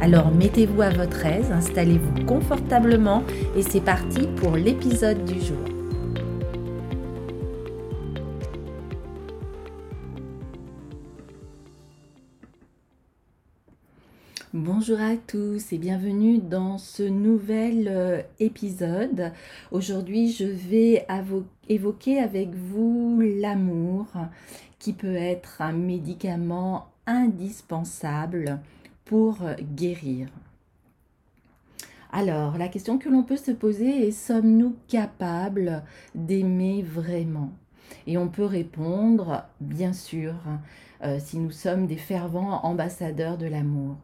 Alors mettez-vous à votre aise, installez-vous confortablement et c'est parti pour l'épisode du jour. Bonjour à tous et bienvenue dans ce nouvel euh, épisode. Aujourd'hui, je vais évoquer avec vous l'amour qui peut être un médicament indispensable pour guérir. Alors, la question que l'on peut se poser est sommes-nous capables d'aimer vraiment? Et on peut répondre, bien sûr, euh, si nous sommes des fervents ambassadeurs de l'amour.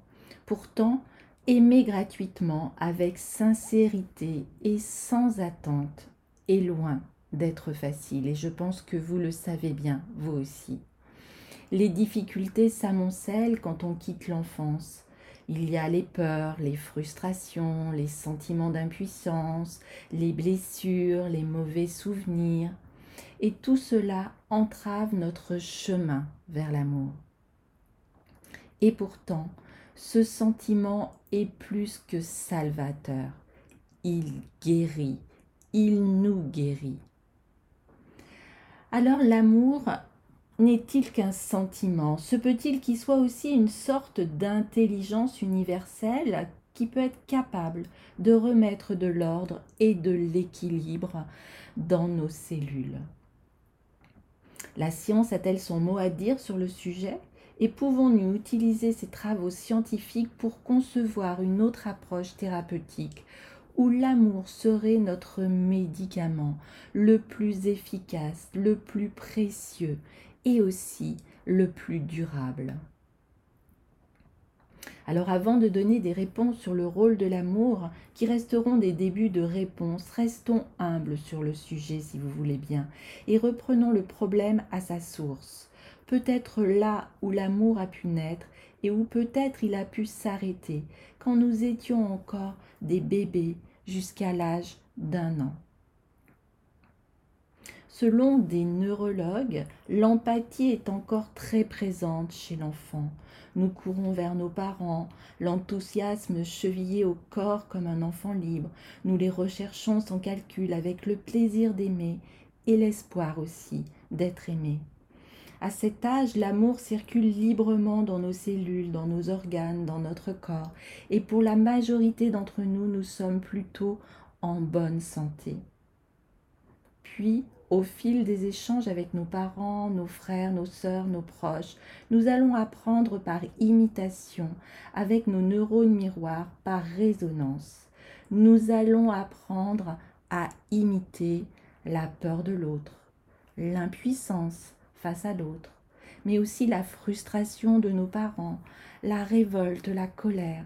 Pourtant, aimer gratuitement, avec sincérité et sans attente, est loin d'être facile. Et je pense que vous le savez bien, vous aussi. Les difficultés s'amoncellent quand on quitte l'enfance. Il y a les peurs, les frustrations, les sentiments d'impuissance, les blessures, les mauvais souvenirs. Et tout cela entrave notre chemin vers l'amour. Et pourtant, ce sentiment est plus que salvateur. Il guérit, il nous guérit. Alors l'amour n'est-il qu'un sentiment? Se peut-il qu'il soit aussi une sorte d'intelligence universelle qui peut être capable de remettre de l'ordre et de l'équilibre dans nos cellules? La science a-t-elle son mot à dire sur le sujet? Et pouvons-nous utiliser ces travaux scientifiques pour concevoir une autre approche thérapeutique où l'amour serait notre médicament le plus efficace, le plus précieux et aussi le plus durable alors avant de donner des réponses sur le rôle de l'amour, qui resteront des débuts de réponses, restons humbles sur le sujet si vous voulez bien, et reprenons le problème à sa source peut-être là où l'amour a pu naître et où peut-être il a pu s'arrêter quand nous étions encore des bébés jusqu'à l'âge d'un an. Selon des neurologues, l'empathie est encore très présente chez l'enfant. Nous courons vers nos parents, l'enthousiasme chevillé au corps comme un enfant libre. Nous les recherchons sans calcul avec le plaisir d'aimer et l'espoir aussi d'être aimé. À cet âge, l'amour circule librement dans nos cellules, dans nos organes, dans notre corps. Et pour la majorité d'entre nous, nous sommes plutôt en bonne santé. Puis, au fil des échanges avec nos parents, nos frères, nos sœurs, nos proches, nous allons apprendre par imitation, avec nos neurones miroirs, par résonance. Nous allons apprendre à imiter la peur de l'autre, l'impuissance, face à l'autre, mais aussi la frustration de nos parents, la révolte, la colère.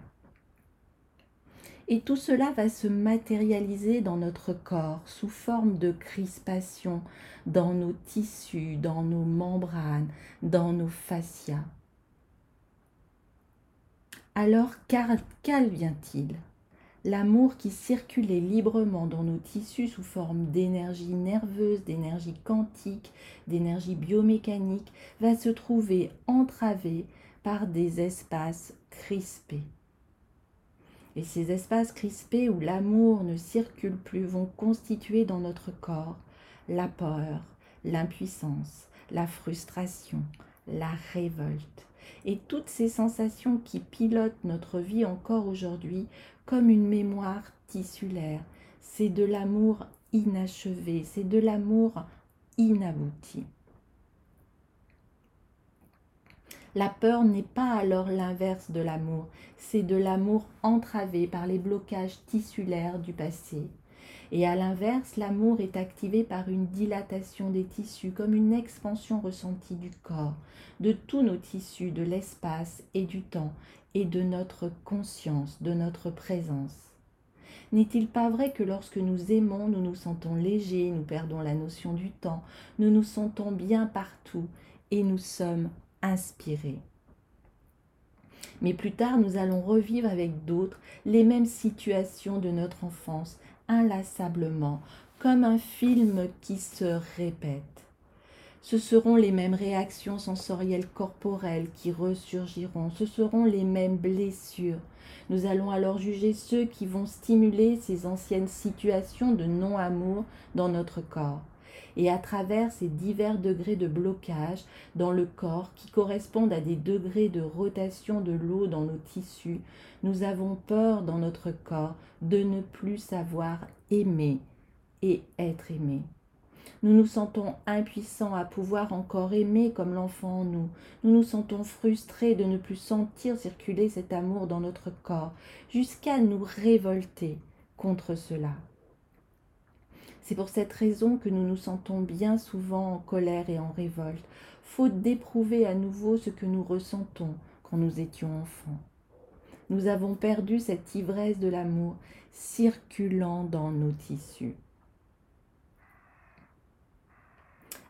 Et tout cela va se matérialiser dans notre corps sous forme de crispation, dans nos tissus, dans nos membranes, dans nos fascias. Alors qu'advient-il L'amour qui circulait librement dans nos tissus sous forme d'énergie nerveuse, d'énergie quantique, d'énergie biomécanique, va se trouver entravé par des espaces crispés. Et ces espaces crispés où l'amour ne circule plus vont constituer dans notre corps la peur, l'impuissance, la frustration, la révolte et toutes ces sensations qui pilotent notre vie encore aujourd'hui comme une mémoire tissulaire. C'est de l'amour inachevé, c'est de l'amour inabouti. La peur n'est pas alors l'inverse de l'amour, c'est de l'amour entravé par les blocages tissulaires du passé. Et à l'inverse, l'amour est activé par une dilatation des tissus, comme une expansion ressentie du corps, de tous nos tissus, de l'espace et du temps, et de notre conscience, de notre présence. N'est-il pas vrai que lorsque nous aimons, nous nous sentons légers, nous perdons la notion du temps, nous nous sentons bien partout et nous sommes inspirés mais plus tard, nous allons revivre avec d'autres les mêmes situations de notre enfance, inlassablement, comme un film qui se répète. Ce seront les mêmes réactions sensorielles corporelles qui ressurgiront, ce seront les mêmes blessures. Nous allons alors juger ceux qui vont stimuler ces anciennes situations de non-amour dans notre corps et à travers ces divers degrés de blocage dans le corps qui correspondent à des degrés de rotation de l'eau dans nos tissus, nous avons peur dans notre corps de ne plus savoir aimer et être aimé. Nous nous sentons impuissants à pouvoir encore aimer comme l'enfant en nous. Nous nous sentons frustrés de ne plus sentir circuler cet amour dans notre corps, jusqu'à nous révolter contre cela. C'est pour cette raison que nous nous sentons bien souvent en colère et en révolte, faute d'éprouver à nouveau ce que nous ressentons quand nous étions enfants. Nous avons perdu cette ivresse de l'amour circulant dans nos tissus.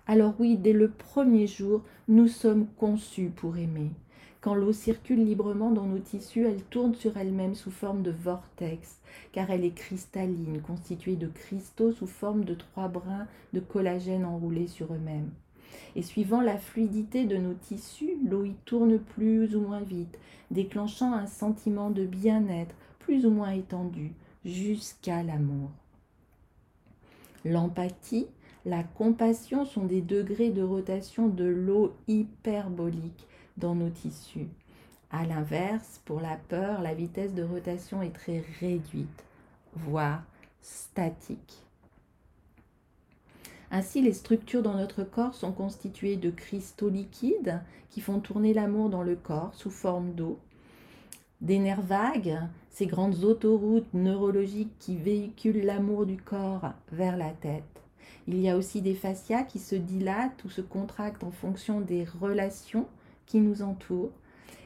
Alors oui, dès le premier jour, nous sommes conçus pour aimer. Quand l'eau circule librement dans nos tissus, elle tourne sur elle-même sous forme de vortex, car elle est cristalline, constituée de cristaux sous forme de trois brins de collagène enroulés sur eux-mêmes. Et suivant la fluidité de nos tissus, l'eau y tourne plus ou moins vite, déclenchant un sentiment de bien-être plus ou moins étendu, jusqu'à l'amour. L'empathie, la compassion sont des degrés de rotation de l'eau hyperbolique dans nos tissus. À l'inverse, pour la peur, la vitesse de rotation est très réduite, voire statique. Ainsi, les structures dans notre corps sont constituées de cristaux liquides qui font tourner l'amour dans le corps sous forme d'eau, des nerfs vagues, ces grandes autoroutes neurologiques qui véhiculent l'amour du corps vers la tête. Il y a aussi des fascias qui se dilatent ou se contractent en fonction des relations qui nous entoure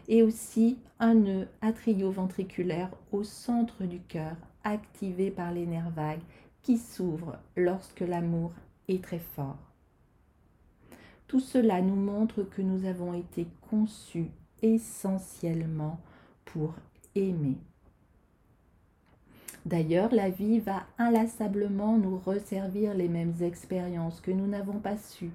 et aussi un nœud atrioventriculaire au centre du cœur activé par les nerfs vagues qui s'ouvrent lorsque l'amour est très fort. Tout cela nous montre que nous avons été conçus essentiellement pour aimer. D'ailleurs, la vie va inlassablement nous resservir les mêmes expériences que nous n'avons pas su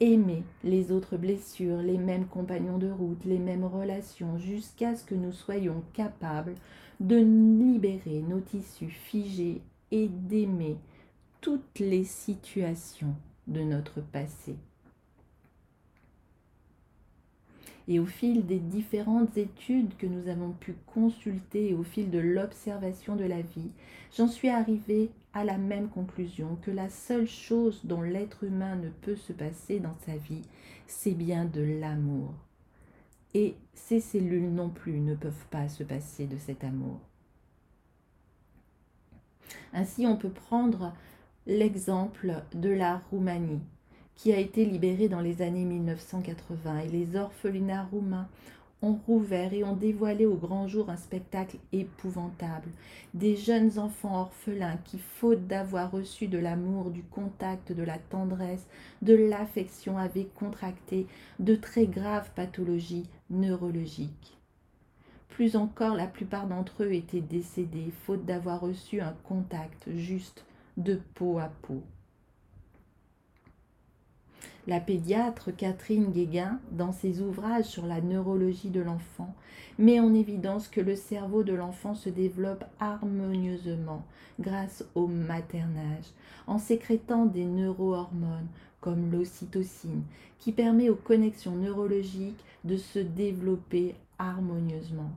aimer les autres blessures, les mêmes compagnons de route, les mêmes relations, jusqu'à ce que nous soyons capables de libérer nos tissus figés et d'aimer toutes les situations de notre passé. Et au fil des différentes études que nous avons pu consulter et au fil de l'observation de la vie, j'en suis arrivée à la même conclusion que la seule chose dont l'être humain ne peut se passer dans sa vie, c'est bien de l'amour. Et ces cellules non plus ne peuvent pas se passer de cet amour. Ainsi, on peut prendre l'exemple de la Roumanie qui a été libéré dans les années 1980 et les orphelinats roumains rouvert et ont dévoilé au grand jour un spectacle épouvantable. Des jeunes enfants orphelins qui, faute d'avoir reçu de l'amour, du contact, de la tendresse, de l'affection, avaient contracté de très graves pathologies neurologiques. Plus encore, la plupart d'entre eux étaient décédés, faute d'avoir reçu un contact juste de peau à peau. La pédiatre Catherine Guéguin, dans ses ouvrages sur la neurologie de l'enfant, met en évidence que le cerveau de l'enfant se développe harmonieusement grâce au maternage, en sécrétant des neurohormones comme l'ocytocine, qui permet aux connexions neurologiques de se développer harmonieusement.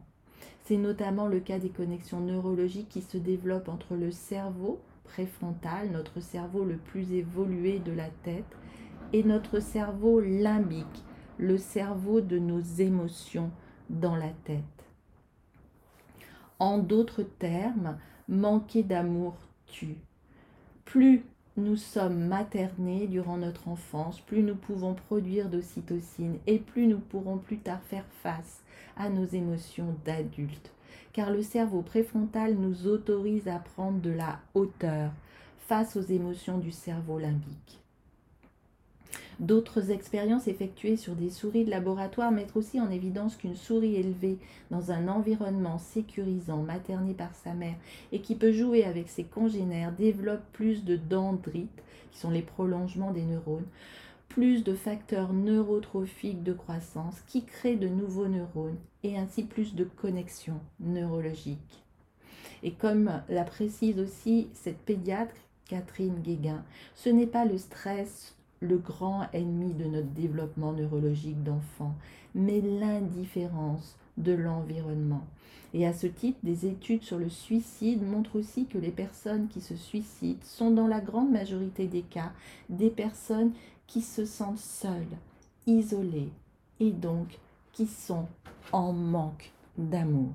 C'est notamment le cas des connexions neurologiques qui se développent entre le cerveau préfrontal, notre cerveau le plus évolué de la tête, et notre cerveau limbique, le cerveau de nos émotions dans la tête. En d'autres termes, manquer d'amour tue. Plus nous sommes maternés durant notre enfance, plus nous pouvons produire d'ocytocine et plus nous pourrons plus tard faire face à nos émotions d'adultes car le cerveau préfrontal nous autorise à prendre de la hauteur face aux émotions du cerveau limbique. D'autres expériences effectuées sur des souris de laboratoire mettent aussi en évidence qu'une souris élevée dans un environnement sécurisant, maternée par sa mère et qui peut jouer avec ses congénères développe plus de dendrites, qui sont les prolongements des neurones, plus de facteurs neurotrophiques de croissance qui créent de nouveaux neurones et ainsi plus de connexions neurologiques. Et comme la précise aussi cette pédiatre Catherine Guéguin, ce n'est pas le stress le grand ennemi de notre développement neurologique d'enfant, mais l'indifférence de l'environnement. Et à ce titre, des études sur le suicide montrent aussi que les personnes qui se suicident sont dans la grande majorité des cas des personnes qui se sentent seules, isolées et donc qui sont en manque d'amour.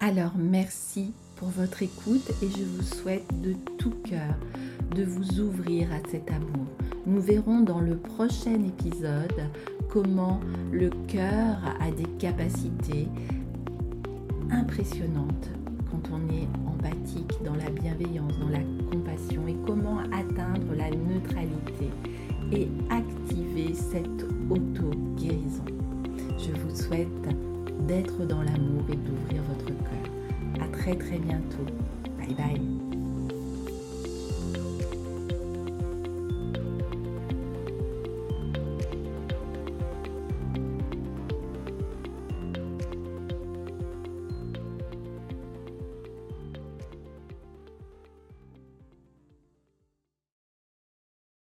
Alors merci pour votre écoute et je vous souhaite de tout cœur de vous ouvrir à cet amour. Nous verrons dans le prochain épisode comment le cœur a des capacités impressionnantes quand on est empathique, dans la bienveillance, dans la compassion et comment atteindre la neutralité et activer cette auto-guérison. Je vous souhaite d'être dans l'amour et d'ouvrir votre très très bientôt. Bye bye